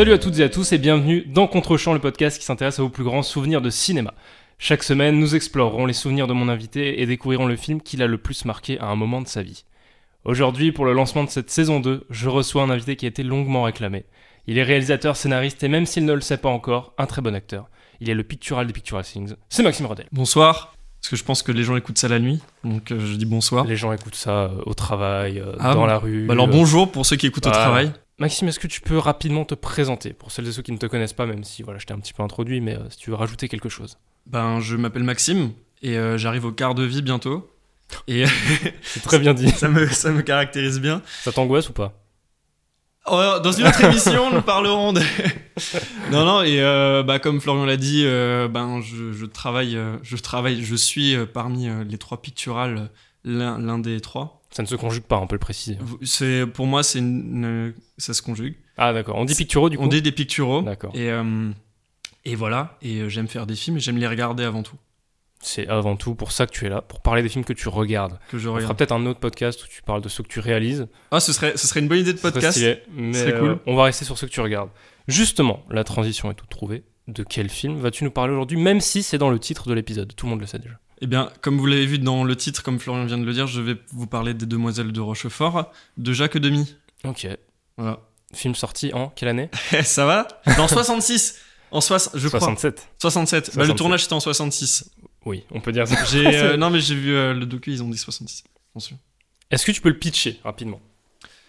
Salut à toutes et à tous et bienvenue dans Contrechamp, le podcast qui s'intéresse à vos plus grands souvenirs de cinéma. Chaque semaine, nous explorerons les souvenirs de mon invité et découvrirons le film qui l'a le plus marqué à un moment de sa vie. Aujourd'hui, pour le lancement de cette saison 2, je reçois un invité qui a été longuement réclamé. Il est réalisateur, scénariste et même s'il ne le sait pas encore, un très bon acteur. Il est le pictural des Pictural Things. C'est Maxime Rodel. Bonsoir. Parce que je pense que les gens écoutent ça la nuit, donc euh, je dis bonsoir. Les gens écoutent ça euh, au travail, euh, Ah dans bon la rue. Bah alors bonjour pour ceux qui écoutent au travail. Maxime, est-ce que tu peux rapidement te présenter pour celles et ceux qui ne te connaissent pas, même si voilà, je t'ai un petit peu introduit, mais euh, si tu veux rajouter quelque chose. Ben je m'appelle Maxime et euh, j'arrive au quart de vie bientôt. Et C'est très bien dit. ça me ça me caractérise bien. Ça t'angoisse ou pas? Oh, dans une autre émission, nous parlerons de. non non et euh, bah comme Florian l'a dit, euh, ben je, je travaille je travaille je suis euh, parmi les trois picturales l'un des trois. Ça ne se conjugue pas, on peut le préciser. C'est pour moi c'est une, ça se conjugue. Ah d'accord, on dit picturaux du coup On dit des picturaux. D'accord. Et, euh, et voilà, et euh, j'aime faire des films et j'aime les regarder avant tout. C'est avant tout pour ça que tu es là, pour parler des films que tu regardes. Que je On fera regarde. peut-être un autre podcast où tu parles de ceux que tu réalises. Ah, ce serait, ce serait une bonne idée de podcast. stylé, mais cool. euh, on va rester sur ceux que tu regardes. Justement, la transition est toute trouvée. De quel film vas-tu nous parler aujourd'hui, même si c'est dans le titre de l'épisode? Tout le monde le sait déjà. Eh bien, comme vous l'avez vu dans le titre, comme Florian vient de le dire, je vais vous parler des Demoiselles de Rochefort, de Jacques Demy. Ok. Voilà. Film sorti en quelle année? Ça va? Dans 66 En soix- je crois. 67. 67. Bah, le 67. tournage c'était en 66. Oui, on peut dire ça. Euh, non, mais j'ai vu euh, le docu, ils ont dit 66. Attention. Est-ce que tu peux le pitcher rapidement?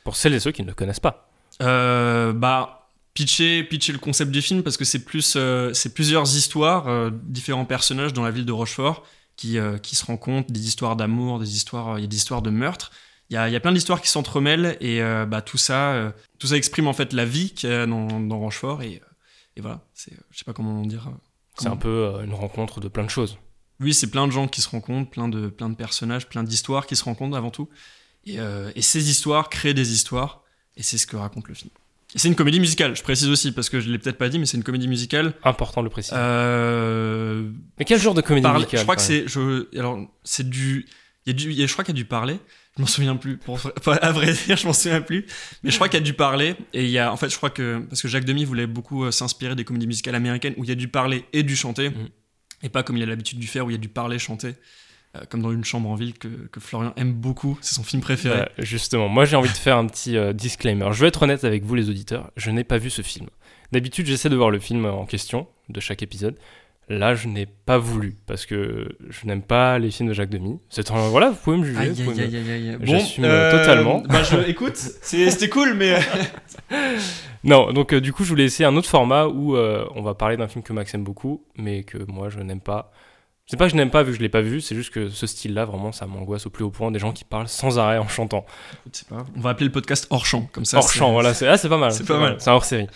Pour celles et ceux qui ne le connaissent pas. Euh, bah, pitcher, pitcher le concept du film parce que c'est plus, euh, c'est plusieurs histoires, euh, différents personnages dans la ville de Rochefort qui, euh, qui se rencontrent, des histoires d'amour, des histoires, il y a des histoires de meurtre. Il y a, il y a plein d'histoires qui s'entremêlent et euh, bah, tout ça, euh, tout ça exprime en fait la vie qu'il y a dans, dans Rochefort et, euh, et voilà. C'est, je sais pas comment dire. euh, C'est un peu euh, une rencontre de plein de choses. oui, c'est plein de gens qui se rencontrent, plein de, plein de personnages, plein d'histoires qui se rencontrent avant tout. Et, euh, et ces histoires créent des histoires, et c'est ce que raconte le film. C'est une comédie musicale, je précise aussi, parce que je l'ai peut-être pas dit, mais c'est une comédie musicale. Important de le préciser. Euh, Mais quel genre de comédie parle- musicale je crois que c'est, je, alors c'est du, il y a du, je crois qu'il y a du parler. Je m'en souviens plus. Pour, à vrai dire, je m'en souviens plus. Mais je crois qu'il y a du parler. Et il y a, en fait, je crois que parce que Jacques Demy voulait beaucoup euh, s'inspirer des comédies musicales américaines où il y a du parler et du chanter, Mhm. et pas comme il a l'habitude du faire où il y a du parler chanter, euh, comme dans une chambre en ville que, que Florian aime beaucoup. C'est son film préféré. Bah, justement, moi j'ai envie de faire un petit euh, disclaimer. Je vais être honnête avec vous les auditeurs, je n'ai pas vu ce film. D'habitude j'essaie de voir le film en question de chaque épisode. Là je n'ai pas voulu parce que je n'aime pas les films de Jacques Demy. C'est un... Voilà, vous pouvez me juger. Aïe, aïe, me- aïe, aïe, aïe. J'assume, euh, totalement. Bah, je, écoute, c'était cool, mais Non, donc euh, du coup je voulais essayer un autre format où euh, on va parler d'un film que Max aime beaucoup, mais que moi je n'aime pas. C'est pas que je n'aime pas vu que je l'ai pas vu, c'est juste que ce style-là vraiment ça m'angoisse au plus haut point. Des gens qui parlent sans arrêt en chantant. Pas. On va appeler le podcast hors champ, comme ça. hors champ, voilà. C'est ah, c'est pas mal. c'est pas mal. C'est un hors série.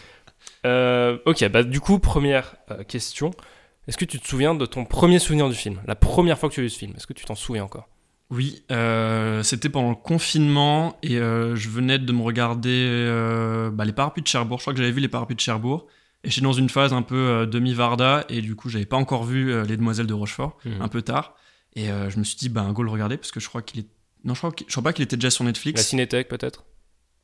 Euh, ok, bah du coup, première euh, question. Est-ce que tu te souviens de ton premier souvenir du film? La première fois que tu as vu ce film Est-ce que tu t'en souviens encore? Oui, euh, c'était pendant le confinement et je venais de me regarder bah, les parapluies de Cherbourg. Je crois que j'avais vu les parapluies de Cherbourg. Et j'étais dans une phase un peu euh, demi-Varda et du coup, j'avais pas encore vu euh, Les Demoiselles de Rochefort, Mhm. un peu tard. Et euh, je me suis dit, bah, go le regarder parce que je crois qu'il est. Non, je crois, je crois pas qu'il était déjà sur La Netflix. Cinétech peut-être?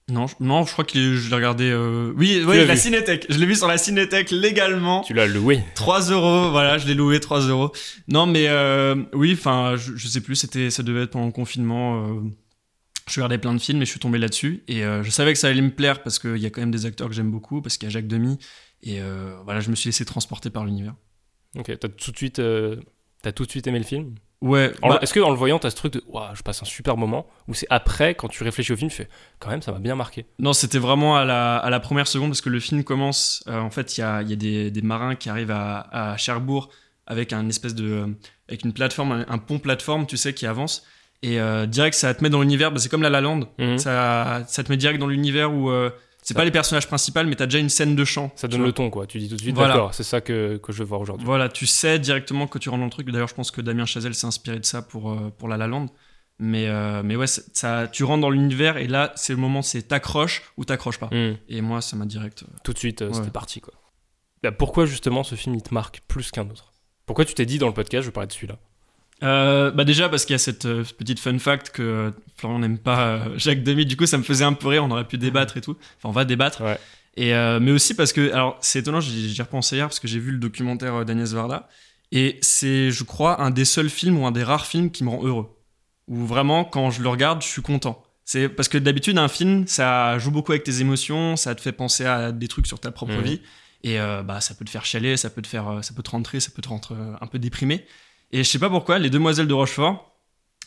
Non, je, non, je crois que je l'ai regardé. Oui, la vu. Cinétech. Je l'ai vu sur la Cinétech légalement. Tu l'as loué 3 euros, voilà, je l'ai loué 3 euros. Non, mais oui, enfin, je, je sais plus, c'était, ça devait être pendant le confinement. je regardais plein de films et je suis tombé là-dessus. Et euh, je savais que ça allait me plaire parce qu'il y a quand même des acteurs que j'aime beaucoup, parce qu'il y a Jacques Demy. Et euh, voilà, je me suis laissé transporter par l'univers. Ok, t'as tout de suite, euh, t'as tout de suite aimé le film Ouais, bah, Est-ce que en le voyant, t'as ce truc de Ouah, je passe un super moment Ou c'est après, quand tu réfléchis au film, tu fais quand même, ça m'a bien marqué non, c'était vraiment à la, à la première seconde parce que le film commence. euh, en fait, il y a, y a des, des marins qui arrivent à, à Cherbourg avec un espèce de. euh, avec une plateforme, un, un pont plateforme, tu sais, qui avance. Et euh, direct, ça te met dans l'univers. Bah, c'est comme La La Land. Mhm. ça, ça te met direct dans l'univers où c'est pas les personnages principaux, mais t'as déjà une scène de chant. Ça donne le ton, quoi. Tu dis tout de suite, Voilà. d'accord, c'est ça que, que je veux voir aujourd'hui. Voilà, tu sais directement que tu rentres dans le truc. D'ailleurs, je pense que Damien Chazelle s'est inspiré de ça pour, euh, pour La La Land. Mais, euh, mais ouais, ça, tu rentres dans l'univers et là, c'est le moment, c'est t'accroches ou t'accroches pas. Hmm. Et moi, ça m'a direct. euh, Tout de suite, Ouais. c'était parti, quoi. Bah, pourquoi justement ce film, il te marque plus qu'un autre? Pourquoi tu t'es dit dans le podcast, je vais parler de celui-là? Euh, bah déjà parce qu'il y a cette euh, petite fun fact que euh, Florian n'aime pas euh, Jacques Demy, du coup ça me faisait un peu rire, on aurait pu débattre et tout. Enfin on va débattre. Ouais. Et, mais aussi parce que, alors c'est étonnant, j'y repensé hier parce que j'ai vu le documentaire d'Agnès Varda. Et c'est, je crois, un des seuls films ou un des rares films qui me rend heureux. Où vraiment, quand je le regarde, je suis content. C'est parce que d'habitude, un film, ça joue beaucoup avec tes émotions, ça te fait penser à des trucs sur ta propre Mhm. vie. Et bah, ça peut te faire chialer, ça peut te faire, ça peut te rentrer, ça peut te rendre un peu déprimé. Et je sais pas pourquoi, Les Demoiselles de Rochefort,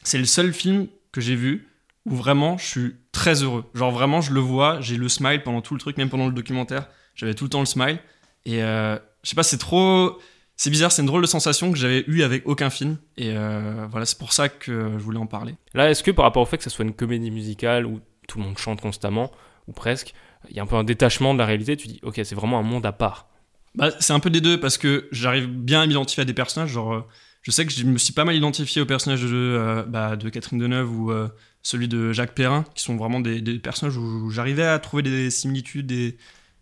c'est le seul film que j'ai vu où vraiment je suis très heureux. Genre vraiment, je le vois, j'ai le smile pendant tout le truc, même pendant le documentaire, j'avais tout le temps le smile. Et euh, je sais pas, c'est trop. C'est bizarre, c'est une drôle de sensation que j'avais eu avec aucun film. Et euh, voilà, c'est pour ça que je voulais en parler. Là, est-ce que par rapport au fait que ça soit une comédie musicale où tout le monde chante constamment, ou presque, il y a un peu un détachement de la réalité, tu dis, ok, c'est vraiment un monde à part? Bah, c'est un peu des deux parce que j'arrive bien à m'identifier à des personnages. Genre, euh, je sais que je me suis pas mal identifié au personnage de, euh, bah, de Catherine Deneuve ou euh, celui de Jacques Perrin, qui sont vraiment des, des personnages où j'arrivais à trouver des similitudes et,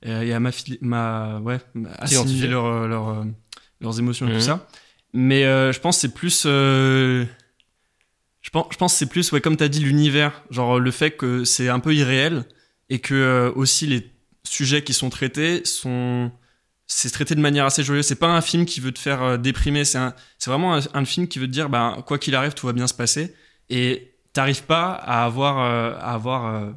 euh, et à m'affili- ma, ouais, assimiler T'identifier. leur, leur, leurs émotions et Mhm. tout ça. Mais euh, je pense que c'est plus. je pense, je pense que c'est plus, ouais, comme tu as dit, l'univers. Genre le fait que c'est un peu irréel et que aussi les sujets qui sont traités sont. C'est traité de manière assez joyeuse. C'est pas un film qui veut te faire euh, déprimer. C'est vraiment un, film qui veut te dire, bah, quoi qu'il arrive, tout va bien se passer. Et t'arrives pas à avoir. euh, à avoir euh,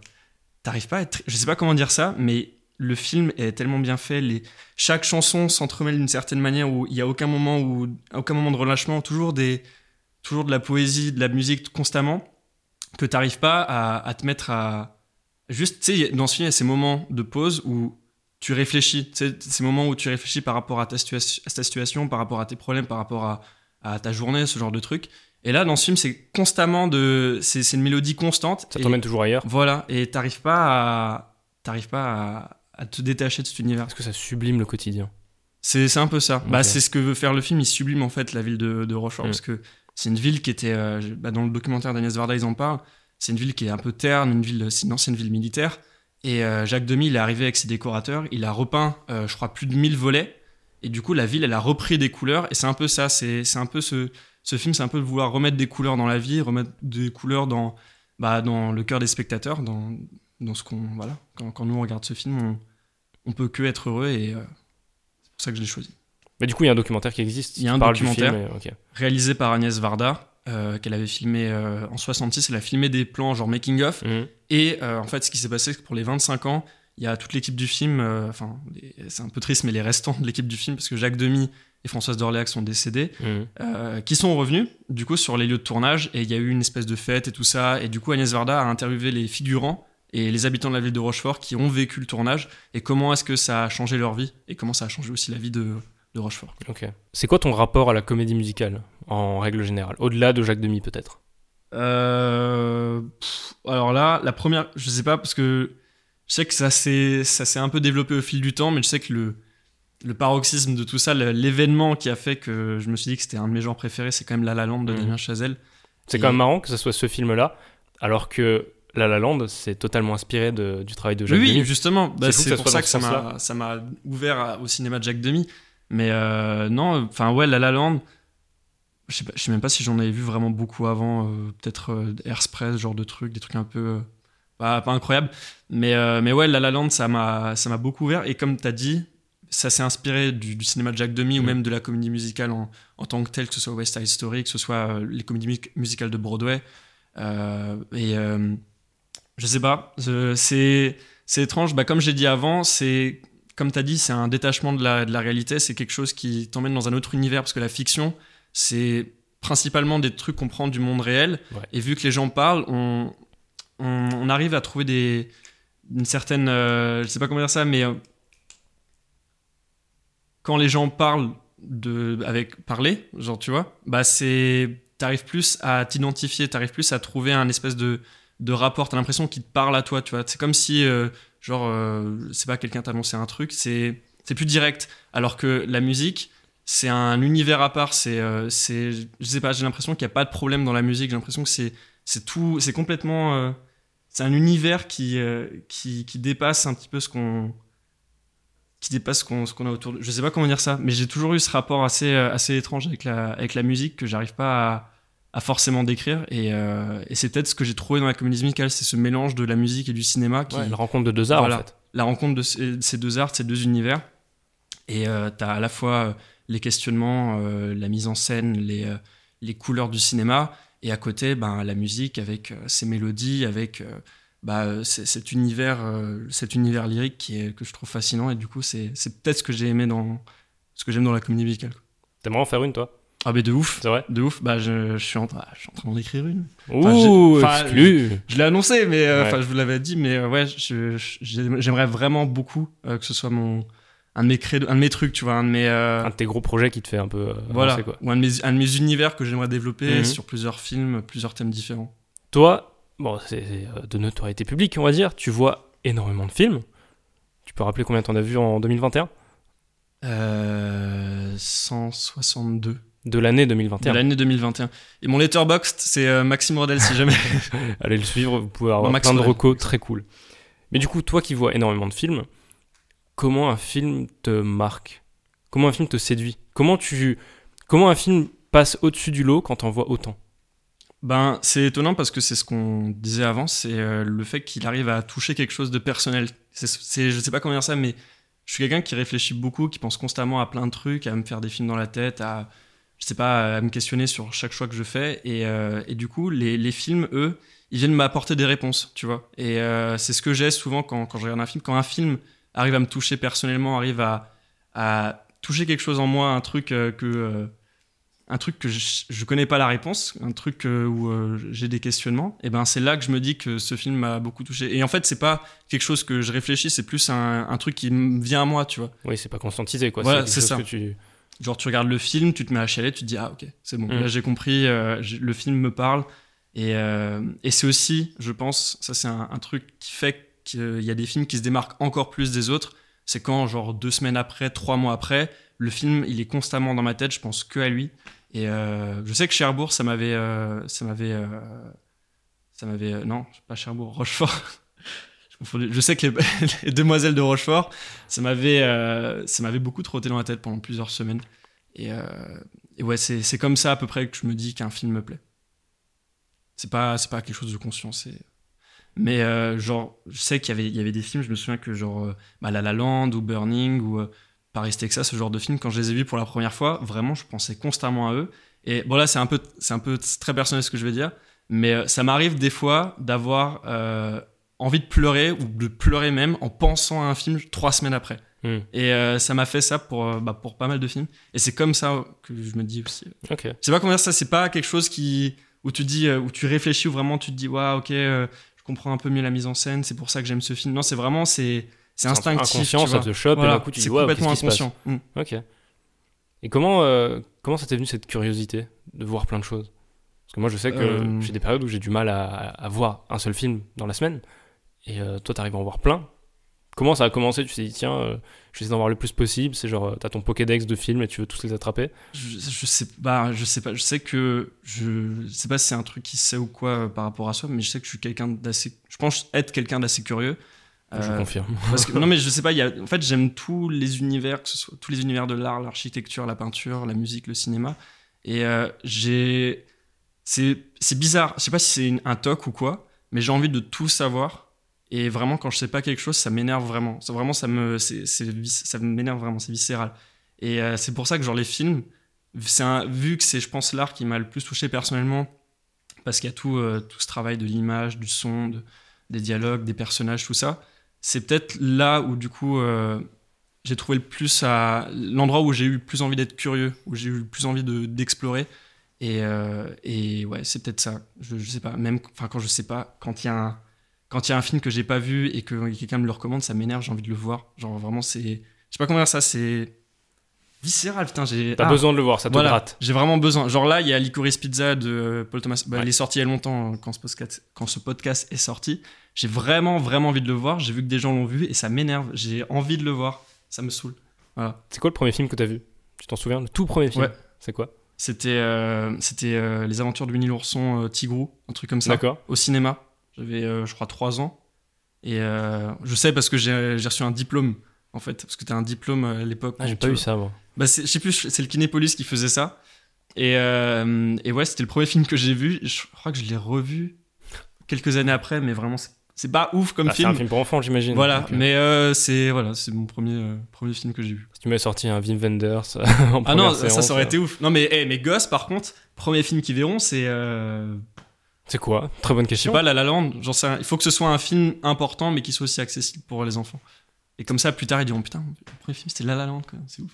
t'arrives pas à être. Je sais pas comment dire ça, mais le film est tellement bien fait. Les, chaque chanson s'entremêle d'une certaine manière où il y a aucun moment où aucun moment de relâchement, toujours des toujours de la poésie, de la musique constamment que t'arrives pas à, à te mettre à juste tu sais dans ce film il y a ces moments de pause où tu réfléchis, ces moments où tu réfléchis par rapport à ta, situa- à ta situation, par rapport à tes problèmes, par rapport à, à ta journée, ce genre de truc. Et là, dans ce film, c'est constamment de, c'est une mélodie constante. Ça t'emmène toujours ailleurs. Voilà, et t'arrives pas à, t'arrives pas à, à te détacher de cet univers. Est-ce que ça sublime le quotidien? C'est un peu ça. Bah, c'est ce que veut faire le film. Il sublime en fait la ville de, de Rochefort Mm. parce que c'est une ville qui était euh, bah, dans le documentaire d'Agnès Varda, ils en parlent. C'est une ville qui est un peu terne, une ville, c'est une ancienne ville militaire. Et euh, Jacques Demy, il est arrivé avec ses décorateurs. Il a repeint, euh, je crois, plus de 1000 volets. Et du coup, la ville, elle a repris des couleurs. Et c'est un peu ça. C'est un peu ce, ce film, c'est un peu de vouloir remettre des couleurs dans la vie, remettre des couleurs dans, bah, dans le cœur des spectateurs, dans, dans ce qu'on voilà. Quand, quand nous on regarde ce film, on, on peut que être heureux et euh, c'est pour ça que je l'ai choisi. Mais du coup, il y a un documentaire qui existe. Il y a un documentaire. film. Réalisé par Agnès Varda, euh, qu'elle avait filmé euh, en 66, elle a filmé des plans genre making of. Mhm. Et euh, en fait, ce qui s'est passé, c'est que pour les 25 ans, il y a toute l'équipe du film, enfin, c'est un peu triste, mais les restants de l'équipe du film, parce que Jacques Demy et Françoise d'Orléac sont décédés, Mhm. qui sont revenus, du coup, sur les lieux de tournage, et il y a eu une espèce de fête et tout ça, et du coup, Agnès Varda a interviewé les figurants et les habitants de la ville de Rochefort qui ont vécu le tournage, et comment est-ce que ça a changé leur vie, et comment ça a changé aussi la vie de, de Rochefort. Ok. C'est quoi ton rapport à la comédie musicale, en règle générale Au-delà de Jacques Demy, peut-être? Euh, pff, alors là, la première, je sais pas parce que je sais que ça s'est ça s'est un peu développé au fil du temps, mais je sais que le le paroxysme de tout ça, l'événement qui a fait que je me suis dit que c'était un de mes genres préférés, c'est quand même La La Land de Mhm. Damien Chazelle. C'est Et- quand même marrant que ce soit ce film-là, alors que La La Land, c'est totalement inspiré de- du travail de Jacques oui, Demy. justement, bah, c'est ça pour ça que ça m'a ça m'a ouvert à- au cinéma de Jacques Demy. Mais euh, non, enfin ouais, La La Land. Je sais, pas, je sais même pas si j'en avais vu vraiment beaucoup avant, euh, peut-être euh, Airspray, ce genre de trucs, des trucs un peu euh, pas, pas incroyables. Mais, mais ouais, La La Land, ça m'a beaucoup ouvert. Et comme tu as dit, ça s'est inspiré du, du cinéma de Jacques Demy ou Mm. même de la comédie musicale en, en tant que telle, que ce soit West Side Story, que ce soit les comédies mu- musicales de Broadway. Et je sais pas, c'est étrange. Bah, comme j'ai dit avant, c'est comme tu as dit, c'est un détachement de la, de la réalité. C'est quelque chose qui t'emmène dans un autre univers parce que la fiction, c'est principalement des trucs qu'on prend du monde réel. Ouais. Et vu que les gens parlent, on, on, on arrive à trouver des, une certaine. euh, je sais pas comment dire ça, mais euh, quand les gens parlent de, avec parler, genre tu vois, bah c'est. T'arrives plus à t'identifier, t'arrives plus à trouver un espèce de, de rapport. T'as l'impression qu'il te parle à toi, tu vois. C'est comme si, euh, genre, euh, c'est pas quelqu'un t'annonçait un truc, c'est plus direct. Alors que la musique, c'est un univers à part. C'est, euh, c'est, je sais pas, j'ai l'impression qu'il n'y a pas de problème dans la musique. J'ai l'impression que c'est, c'est tout, c'est complètement, euh, c'est un univers qui, euh, qui, qui dépasse un petit peu ce qu'on, qui dépasse ce qu'on, ce qu'on a autour de. Je sais pas comment dire ça, mais j'ai toujours eu ce rapport assez, assez étrange avec la, avec la musique que j'arrive pas à, à forcément décrire. Et, euh, et c'est peut-être ce que j'ai trouvé dans la comédie musicale, c'est ce mélange de la musique et du cinéma qui, Ouais, la rencontre de deux arts, Voilà. en fait. la rencontre de ces, ces deux arts, ces deux univers. Et euh, tu as à la fois euh, les questionnements, euh, la mise en scène, les, euh, les couleurs du cinéma, et à côté, ben, la musique avec euh, ses mélodies, avec euh, bah, euh, cet, univers, euh, cet univers lyrique qui est, que je trouve fascinant. Et du coup, c'est peut-être ce que j'ai aimé dans ce que j'aime dans la comédie musicale. T'aimerais en faire une, toi? Ah, mais de ouf! C'est vrai De ouf, bah, je, je suis en, train- je suis en train d'en écrire une. Enfin, Ouh, exclu Je l'ai annoncé, mais euh, enfin, je vous l'avais dit, mais euh, ouais, je- je- j'aime- j'aimerais vraiment beaucoup euh, que ce soit mon un de mes credos- un de mes trucs, tu vois, un de mes Un de tes gros projets qui te fait un peu voilà, quoi. ou un de mes un de mes univers que j'aimerais développer Mhm. sur plusieurs films, plusieurs thèmes différents. Toi, bon, c'est de notoriété publique, on va dire. Tu vois énormément de films. Tu peux rappeler combien t'en as vu en 2021 Euh, 162 De l'année de 2021. l'année 2021. Et mon letterboxd, c'est euh, Maxime Rodel, si jamais. Allez le suivre, vous pouvez avoir Bon, plein de recos très cool. Mais du coup, toi qui vois énormément de films, comment un film te marque? Comment un film te séduit? Comment tu comment un film passe au-dessus du lot quand t'en vois autant? Ben, c'est étonnant parce que c'est ce qu'on disait avant, c'est euh, le fait qu'il arrive à toucher quelque chose de personnel. C'est, c'est- je sais pas comment dire ça, mais je suis quelqu'un qui réfléchit beaucoup, qui pense constamment à plein de trucs, à me faire des films dans la tête, à, je sais pas, à me questionner sur chaque choix que je fais. Et, euh, et du coup, les, les films, eux, ils viennent m'apporter des réponses, tu vois. Et euh, c'est ce que j'ai souvent quand, quand je regarde un film. Quand un film arrive à me toucher personnellement, arrive à, à toucher quelque chose en moi, un truc euh, que... un truc que je, je connais pas la réponse, un truc où j'ai des questionnements, et ben c'est là que je me dis que ce film m'a beaucoup touché. Et en fait, c'est pas quelque chose que je réfléchis, c'est plus un, un truc qui me vient à moi, tu vois. Oui, c'est pas conscientisé quoi. Voilà, c'est ça. que tu Genre, tu regardes le film, tu te mets à chialer, tu te dis, ah ok, c'est bon, Mm. là j'ai compris, euh, le film me parle. Et, euh, et c'est aussi, je pense, ça c'est un, un truc qui fait qu'il y a des films qui se démarquent encore plus des autres. C'est quand, genre, deux semaines après, trois mois après, le film, il est constamment dans ma tête, je pense que à lui. Et euh, je sais que Cherbourg, ça m'avait. euh, ça m'avait. euh, ça m'avait. euh, non, pas Cherbourg, Rochefort. Je, sais que les, les Demoiselles de Rochefort, ça m'avait, euh, ça m'avait beaucoup trotté dans la tête pendant plusieurs semaines. Et, euh, ouais, c'est, comme ça à peu près que je me dis qu'un film me plaît. C'est pas, c'est pas quelque chose de conscient, c'est. Mais euh, genre, je sais qu'il y avait, il y avait des films, je me souviens que genre bah, La La Land ou Burning ou Paris Texas, ce genre de films, quand je les ai vus pour la première fois, vraiment, je pensais constamment à eux. Et bon là, c'est un peu, c'est un peu très personnel ce que je vais dire, mais ça m'arrive des fois d'avoir envie de pleurer ou de pleurer même en pensant à un film trois semaines après. Hmm. Et euh, ça m'a fait ça pour, euh, bah, pour pas mal de films. Et c'est comme ça que je me dis aussi. Ok. Je sais pas comment dire ça, c'est pas quelque chose qui où tu dis euh, où tu réfléchis où vraiment tu te dis waouh ok euh, je comprends un peu mieux la mise en scène, c'est pour ça que j'aime ce film. Non, c'est vraiment c'est c'est instinctif. Inconscient, ça te chope Voilà, et d'un coup tu c'est dis waouh, complètement se passe inconscient. Mm. Ok. Et comment, euh, comment ça t'est venu cette curiosité de voir plein de choses? Parce que moi je sais que j'ai des périodes où j'ai du mal à, à voir un seul film dans la semaine. Et euh, toi t'arrives à en voir plein. Comment ça a commencé? Tu t'es dit tiens, euh, je vais essayer d'en voir le plus possible. C'est genre euh, t'as ton Pokédex de films et tu veux tous les attraper? Je, je sais pas, je sais pas, je sais que je, je sais pas si c'est un truc qui sait ou quoi euh, par rapport à soi, mais je sais que je suis quelqu'un d'assez, je pense être quelqu'un d'assez curieux. je Euh, confirme. Parce que, non mais je sais pas, y a, en fait j'aime tous les univers, que ce soit tous les univers de l'art, l'architecture, la peinture, la musique, le cinéma. Et euh, j'ai, c'est, c'est bizarre. Je sais pas si c'est un toc ou quoi, mais j'ai envie de tout savoir. Et vraiment quand je sais pas quelque chose, ça m'énerve vraiment. Ça vraiment ça me, c'est, c'est m'énerve vraiment, c'est viscéral. Et euh, c'est pour ça que genre les films, c'est vu que c'est je pense l'art qui m'a le plus touché personnellement, parce qu'il y a tout, euh, tout ce travail de l'image, du son, de- des dialogues, des personnages, tout ça c'est peut-être là où du coup euh, j'ai trouvé le plus à l'endroit où j'ai eu le plus envie d'être curieux, où j'ai eu le plus envie de d'explorer. Et, et ouais, c'est peut-être ça. Je, je sais pas. Même quand je sais pas, quand il y a un quand il y a un film que j'ai pas vu et que quelqu'un me le recommande, ça m'énerve. J'ai envie de le voir. Genre vraiment c'est, je sais pas comment dire ça. C'est viscéral. Putain, j'ai. T'as Ah, besoin de le voir, ça te voilà, gratte. j'ai vraiment besoin. Genre là, il y a Licorice Pizza de Paul Thomas. Bah, Ouais. Il est sorti il y a longtemps euh, quand ce podcast, quand ce podcast est sorti. J'ai vraiment, vraiment envie de le voir. J'ai vu que des gens l'ont vu et ça m'énerve. J'ai envie de le voir. Ça me saoule. Voilà. C'est quoi le premier film que t'as vu? Tu t'en souviens? Le tout premier film Ouais. C'est quoi? C'était euh, c'était euh, Les Aventures de Winnie l'ourson euh, Tigrou, un truc comme ça. D'accord. Au cinéma. J'avais, euh, je crois, 3 ans. Et euh, je sais parce que j'ai reçu un diplôme, en fait. Parce que t'as un diplôme euh, à l'époque. Ah, j'ai pas tu- eu ça moi. Bah, je sais plus, c'est le Kinépolis qui faisait ça. Et, euh, et ouais, c'était le premier film que j'ai vu. Je crois que je l'ai revu quelques années après, mais vraiment, c'est pas ouf comme Ah, c'est film. un film pour enfants, j'imagine. Voilà, Donc, mais euh, c'est voilà, c'est mon premier euh, premier film que j'ai vu. Si tu m'avais sorti un Wim Wenders en Ah non, ça, aurait été ouf. Non mais eh, mes gosses par contre, premier film qu'ils verront, c'est C'est quoi? Très bonne je sais question. pas La La Land, j'en sais rien. Il faut que ce soit un film important mais qui soit aussi accessible pour les enfants. Et comme ça plus tard ils diront putain, le premier film c'était La La Land c'est ouf.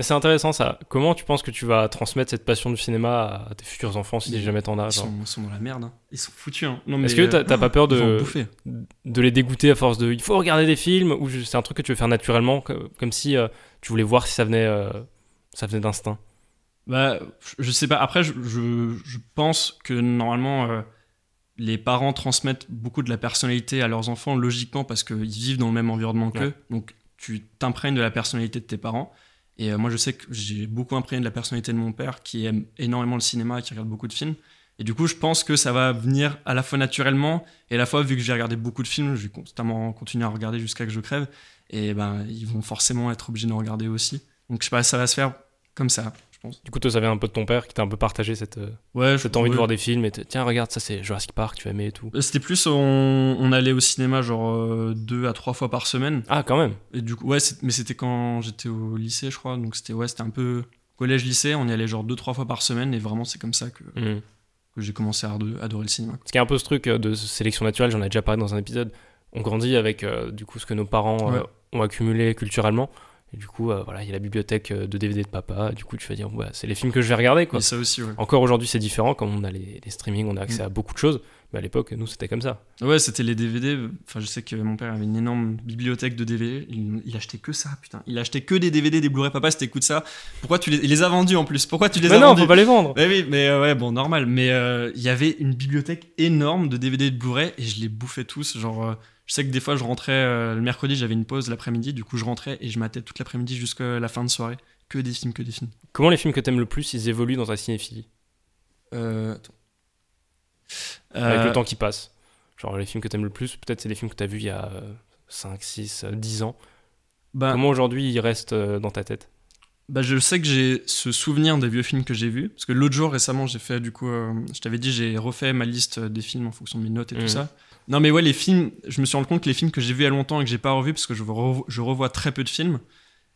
C'est intéressant ça. Comment tu penses que tu vas transmettre cette passion du cinéma à tes futurs enfants si Ils- jamais t'en as Ils sont, sont dans la merde, hein. ils sont foutus. Hein. Non, mais, Est-ce que t'as euh, pas peur de, bouffer. de les dégoûter à force de il faut regarder des films ou c'est un truc que tu veux faire naturellement co- comme si euh, tu voulais voir si ça venait euh, ça venait d'instinct? Bah, je- sais pas. Après, je, je, je pense que normalement, euh, les parents transmettent beaucoup de la personnalité à leurs enfants logiquement parce qu'ils vivent dans le même environnement qu'eux. Donc, tu t'imprègnes de la personnalité de tes parents. Et euh, moi, je sais que j'ai beaucoup imprégné de la personnalité de mon père qui aime énormément le cinéma et qui regarde beaucoup de films. Et du coup, je pense que ça va venir à la fois naturellement et à la fois, vu que j'ai regardé beaucoup de films, je vais constamment continuer à regarder jusqu'à que je crève. Et ben, ils vont forcément être obligés de regarder aussi. Donc, je sais pas, ça va se faire comme ça, pense. du coup toi ça vient un peu de ton père qui t'a un peu partagé cette, euh, Ouais, cette envie de voir des films et te- tiens regarde ça c'est Jurassic Park tu vas aimer et tout Euh, C'était plus, on, on allait au cinéma genre euh, deux à trois fois par semaine. ah quand même Et du coup, ouais, mais c'était quand j'étais au lycée, je crois. Donc c'était ouais, c'était un peu collège-lycée. On y allait genre deux, trois fois par semaine. Et vraiment, c'est comme ça que, Mhm. que j'ai commencé à ado- adorer le cinéma. Parce qu'il y a un peu ce truc euh, de sélection naturelle, j'en ai déjà parlé dans un épisode. On grandit avec euh, du coup ce que nos parents euh, ont accumulé culturellement. Et du coup, euh, voilà, il y a la bibliothèque euh, de DVD de papa. Du coup, tu vas dire, ouais, c'est les films que je vais regarder. Quoi. Et ça aussi, ouais. Encore aujourd'hui, c'est différent. Comme on a les, les streamings, on a accès Mm. à beaucoup de choses. Mais à l'époque, nous, c'était comme ça. Ouais, c'était les DVD. Enfin, je sais que mon père avait une énorme bibliothèque de DVD. Il, il achetait que ça, putain. Il achetait que des DVD, des Blu-ray. Papa, c'était écoute ça. Pourquoi tu les, il les a vendus en plus? Pourquoi tu les mais as non, vendus? faut pas les vendre. Ouais, oui, mais euh, ouais, bon, normal. Mais euh, il y avait une bibliothèque énorme de DVD et de Blu-ray et je les bouffais tous. Genre, je sais que des fois, je rentrais euh, le mercredi, j'avais une pause l'après-midi. Du coup, je rentrais et je matais toute l'après-midi jusqu'à la fin de soirée. Que des films, que des films. Comment les films que t'aimes le plus, ils évoluent dans ta cinéphilie? Euh. Avec Euh, le temps qui passe. Genre, les films que t'aimes le plus, peut-être c'est les films que t'as vus il y a 5, 6, 10 ans. bah, Comment aujourd'hui ils restent euh, dans ta tête? Bah, je sais que j'ai ce souvenir des vieux films que j'ai vus. Parce que l'autre jour, récemment, j'ai fait, du coup, euh, je t'avais dit, j'ai refait ma liste des films en fonction de mes notes et tout ça. Non, mais ouais, les films, je me suis rendu compte que les films que j'ai vus il y a longtemps et que j'ai pas revus, parce que je, revo- je revois très peu de films,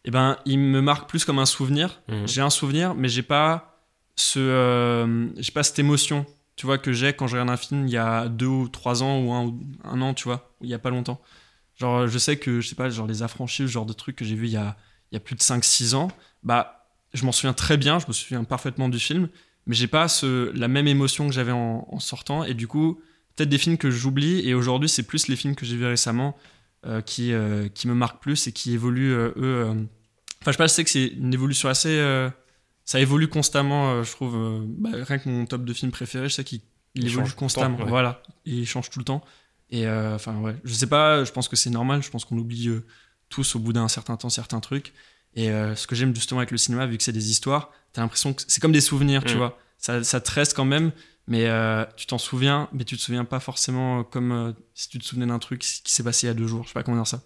et ben, ils me marquent plus comme un souvenir. Mhm. J'ai un souvenir, mais j'ai pas ce, euh, j'ai pas cette émotion, tu vois, que j'ai quand je regarde un film il y a deux ou trois ans ou un, un an, tu vois, il y a pas longtemps. Genre, je sais que, je sais pas, genre les affranchis, ce genre de trucs que j'ai vu il y a, il y a plus de 5-6 ans, bah, je m'en souviens très bien, je me souviens parfaitement du film, mais j'ai pas ce, la même émotion que j'avais en, en sortant, et du coup, peut-être des films que j'oublie, et aujourd'hui, c'est plus les films que j'ai vus récemment euh, qui, euh, qui me marquent plus et qui évoluent, euh, eux. Enfin, je sais pas, je sais que c'est une évolution assez. ça évolue constamment, je trouve. bah, rien que mon top de films préférés, je sais qu'il il évolue constamment. temps, ouais. Voilà, il change tout le temps. Et enfin, ouais, je sais pas, je pense que c'est normal, je pense qu'on oublie tous au bout d'un certain temps certains trucs. Et ce que j'aime justement avec le cinéma, vu que c'est des histoires, t'as l'impression que c'est comme des souvenirs, tu Mm. vois. Ça, ça te reste quand même, mais euh, tu t'en souviens, mais tu te souviens pas forcément comme euh, si tu te souvenais d'un truc qui s'est passé il y a deux jours. Je sais pas comment dire ça.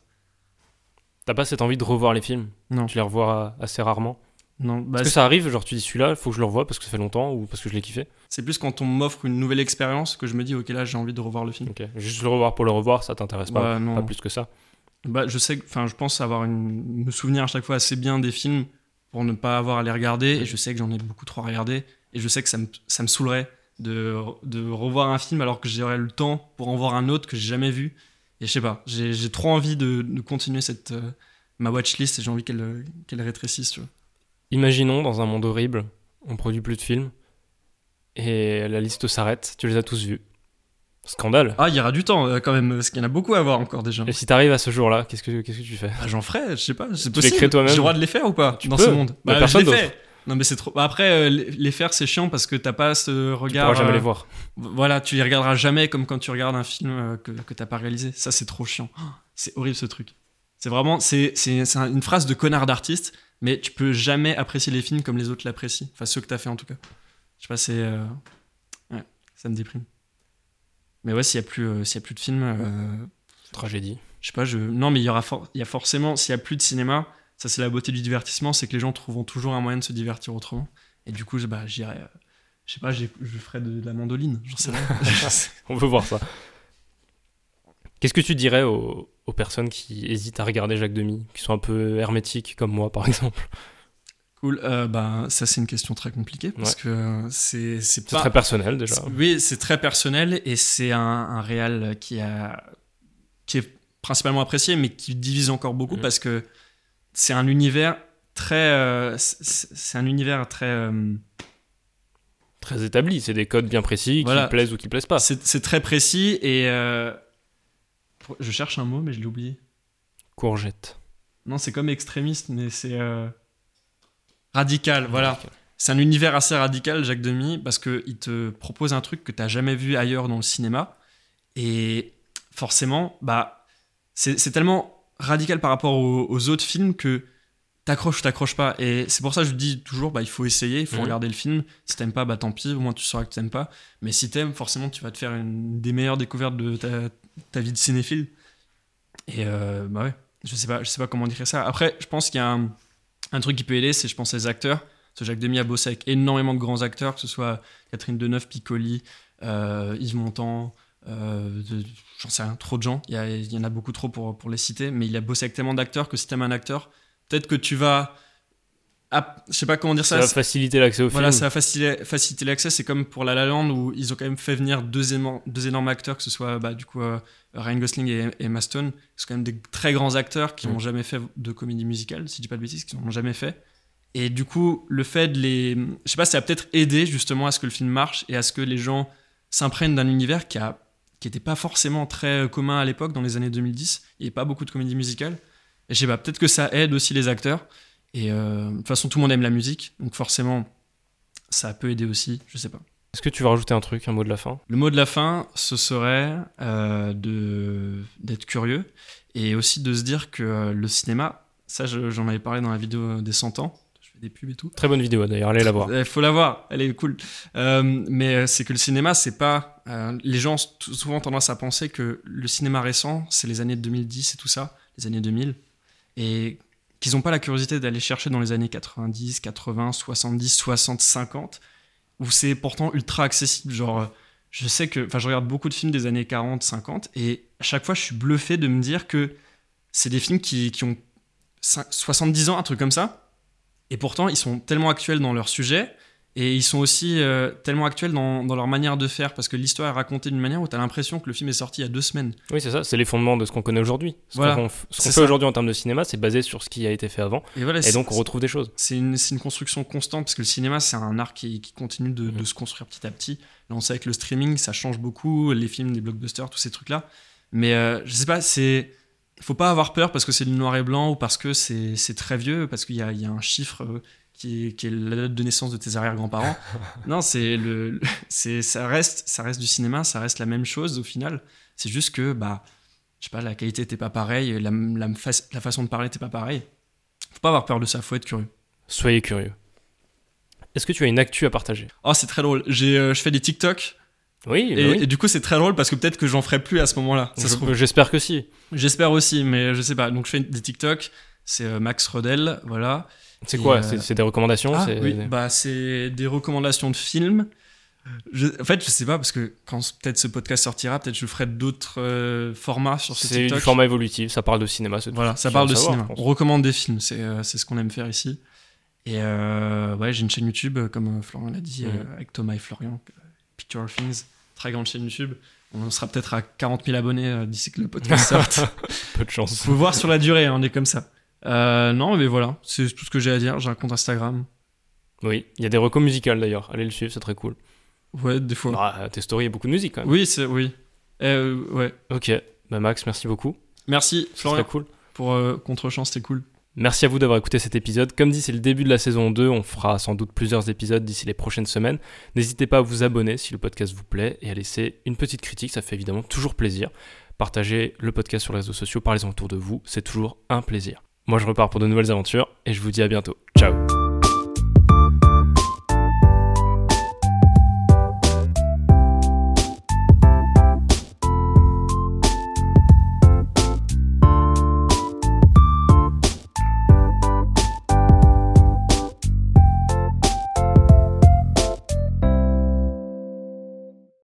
T'as pas cette envie de revoir les films? Non. Tu les revois assez rarement? Non, bah, Est-ce que ça arrive Genre, tu dis celui-là, faut que je le revoie parce que ça fait longtemps ou parce que je l'ai kiffé c'est plus quand on m'offre une nouvelle expérience que je me dis, ok, là j'ai envie de revoir le film. Ok. Juste le revoir pour le revoir, ça t'intéresse pas, Bah, non. pas plus que ça? Bah, je sais, enfin, je pense avoir une, me souvenir à chaque fois assez bien des films pour ne pas avoir à les regarder. Et je sais que j'en ai beaucoup trop à regarder. Et je sais que ça me, ça me saoulerait de, de revoir un film alors que j'aurais le temps pour en voir un autre que j'ai jamais vu. Et je sais pas, j'ai trop envie de, de continuer cette euh, ma watchlist et j'ai envie qu'elle qu'elle rétrécisse, tu vois. Imaginons dans un monde horrible, on produit plus de films et la liste s'arrête, tu les as tous vus. Scandale. Ah, il y aura du temps euh, quand même, parce qu'il y en a beaucoup à voir encore déjà. Et si t'arrives à ce jour-là, qu'est-ce que, qu'est-ce que tu fais? Bah, J'en ferai, je sais pas, c'est les possible. crées toi-même J'ai le droit de les faire ou pas Tu dans peux. ce monde? Bah, Bah, personne je les d'autre. Non mais c'est trop. bah, après, euh, les faire c'est chiant parce que t'as pas ce Tu regard. pourras jamais euh, les voir. Voilà, tu les regarderas jamais comme quand tu regardes un film euh, que, que t'as pas réalisé. Ça c'est trop chiant. Oh, C'est horrible ce truc. C'est vraiment, c'est c'est c'est un- une phrase de connard d'artiste, mais tu peux jamais apprécier les films comme les autres l'apprécient. Enfin ceux que t'as fait en tout cas. Je sais pas, c'est euh, ouais, ça me déprime. Mais ouais, s'il y a plus, euh, y a plus de films. euh, Tragédie. je sais pas, je... non, mais il y aura for- y a forcément, s'il y a plus de cinéma, ça c'est la beauté du divertissement, c'est que les gens trouveront toujours un moyen de se divertir autrement. Et du coup, je- bah, j'irai, euh, je sais pas, je ferai de, de la mandoline, j'en sais rien. On veut voir ça. Qu'est-ce que tu dirais aux, aux personnes qui hésitent à regarder Jacques Demy, qui sont un peu hermétiques comme moi par exemple? Cool. Euh, bah, ça, c'est une question très compliquée parce que c'est c'est pas. très personnel déjà. Oui, c'est très personnel et c'est un, un réal qui a qui est principalement apprécié, mais qui divise encore beaucoup Mhm. parce que c'est un univers très. euh, c'est un univers très. euh, Très établi, c'est des codes bien précis Voilà. qui plaisent ou qui plaisent pas. c'est très précis et. euh, je cherche un mot, mais je l'ai oublié. Courgette. Non, c'est comme extrémiste, mais c'est. radical, voilà. C'est un univers assez radical, Jacques Demy, parce qu'il te propose un truc que tu n'as jamais vu ailleurs dans le cinéma. Et forcément, bah, c'est tellement radical par rapport aux, aux autres films que t'accroches ou t'accroches pas. Et c'est pour ça que je dis toujours, bah, il faut essayer, il faut Mhm. regarder le film. Si t'aimes pas, bah tant pis, au moins tu sauras que t'aimes pas. Mais si t'aimes, forcément, tu vas te faire une des meilleures découvertes de ta, ta vie de cinéphile. Et euh, bah ouais, je sais pas, je sais pas comment dire ça. Après, je pense qu'il y a un, un truc qui peut aider, c'est je pense les acteurs. Parce que Jacques Demy a bossé avec énormément de grands acteurs, que ce soit Catherine Deneuve, Piccoli, euh, Yves Montand, euh, j'en sais rien, trop de gens. Il y, a- il y en a beaucoup trop pour, pour les citer, mais il a bossé avec tellement d'acteurs que si t'aimes un acteur, peut-être que tu vas. ah, je sais pas comment dire Ça ça. va faciliter l'accès au Voilà, film. ça va faciliter, faciliter l'accès. C'est comme pour La La Land où ils ont quand même fait venir deux, énormes- deux énormes acteurs, que ce soit bah, du coup euh, Ryan Gosling et Emma Stone, sont quand même des très grands acteurs qui Mm. n'ont jamais fait de comédie musicale, si je dis pas de bêtises, qui n'en ont jamais fait. Et du coup, le fait de les. Je sais pas, ça a peut-être aidé justement à ce que le film marche et à ce que les gens s'imprègnent d'un univers qui a qui n'était pas forcément très euh, commun à l'époque, dans les années 2010. Il n'y avait pas beaucoup de comédie musicale. Et je sais pas, peut-être que ça aide aussi les acteurs. Et euh, de toute façon, tout le monde aime la musique, donc forcément, ça peut aider aussi, je sais pas. Est-ce que tu veux rajouter un truc, un mot de la fin? Le mot de la fin, ce serait euh, de d'être curieux et aussi de se dire que le cinéma, ça je- j'en avais parlé dans la vidéo des 100 ans, des pubs et tout. Très bonne vidéo d'ailleurs, allez la voir. Il faut la voir, elle est cool. Euh, mais euh, c'est que le cinéma, c'est pas. euh, les gens ont souvent tendance à penser que le cinéma récent, c'est les années 2010 et tout ça, les années 2000, et qu'ils n'ont pas la curiosité d'aller chercher dans les années 90, 80, 70, 60, 50, où c'est pourtant ultra accessible. Genre, je sais que. Enfin, je regarde beaucoup de films des années 40, 50, et à chaque fois, je suis bluffé de me dire que c'est des films qui, qui ont cin- 70 ans, un truc comme ça. Et pourtant, ils sont tellement actuels dans leur sujet et ils sont aussi euh, tellement actuels dans, dans leur manière de faire parce que l'histoire est racontée d'une manière où tu as l'impression que le film est sorti il y a deux semaines. Oui, c'est ça, c'est les fondements de ce qu'on connaît aujourd'hui. Ce Voilà, qu'on fait aujourd'hui en termes de cinéma, c'est basé sur ce qui a été fait avant. Et, voilà, Et c'est- donc on retrouve des choses. c'est une, construction constante parce que le cinéma, c'est un art qui, qui continue de, de Mhm. se construire petit à petit. Là, on sait que le streaming, ça change beaucoup, les films, les blockbusters, tous ces trucs-là. Mais euh, je sais pas, c'est. Faut pas avoir peur parce que c'est du noir et blanc ou parce que c'est c'est très vieux, parce qu'il y a, il y a un chiffre euh, qui est, qui est la date de naissance de tes arrière-grands-parents. non, c'est le, c'est ça reste, ça reste du cinéma, ça reste la même chose au final. C'est juste que bah, je sais pas, la qualité était pas pareille, la, la, la façon de parler était pas pareille. Faut pas avoir peur de ça, faut être curieux. Soyez curieux. Est-ce que tu as une actu à partager? Oh, c'est très drôle. J'ai, euh, je fais des TikTok Oui, bah et, oui. et du coup, c'est très drôle parce que peut-être que j'en ferai plus à ce moment-là. J'espère que si. J'espère aussi, mais je sais pas. Donc, je fais des TikTok. C'est euh, Max Redel, voilà. C'est quoi? Euh, C'est c'est des recommandations? Ah, c'est- oui, bah, c'est des recommandations de films. Je- en fait, je sais pas parce que quand peut-être ce podcast sortira, peut-être je ferai d'autres euh, formats sur ce C'est TikTok. du format évolutif, ça parle de cinéma. c'est Voilà, ça parle de savoir, cinéma. On recommande des films, c'est euh, c'est ce qu'on aime faire ici. Et ouais, j'ai une chaîne YouTube, comme Florian l'a dit, euh, avec Thomas et Florian, Picture of Things, très grande chaîne YouTube. On sera peut-être à 40 000 abonnés euh, d'ici que le podcast sorte. Peu de chance. Faut voir sur la durée, hein, on est comme ça. Euh, non, mais voilà, c'est tout ce que j'ai à dire. J'ai un compte Instagram. Oui, il y a des recos musicales d'ailleurs. Allez le suivre, c'est très cool. Ouais, des fois. Bah, tes stories, il y a beaucoup de musique quand même. Oui, c'est oui. Euh, ouais. Ok, bah Max, merci beaucoup. Merci Florian très cool. pour euh, Contre-champ, c'était cool. Merci à vous d'avoir écouté cet épisode. Comme dit, c'est le début de la saison 2. On fera sans doute plusieurs épisodes d'ici les prochaines semaines. N'hésitez pas à vous abonner si le podcast vous plaît et à laisser une petite critique. Ça fait évidemment toujours plaisir. Partagez le podcast sur les réseaux sociaux, parlez-en autour de vous. C'est toujours un plaisir. Moi, je repars pour de nouvelles aventures et je vous dis à bientôt. Ciao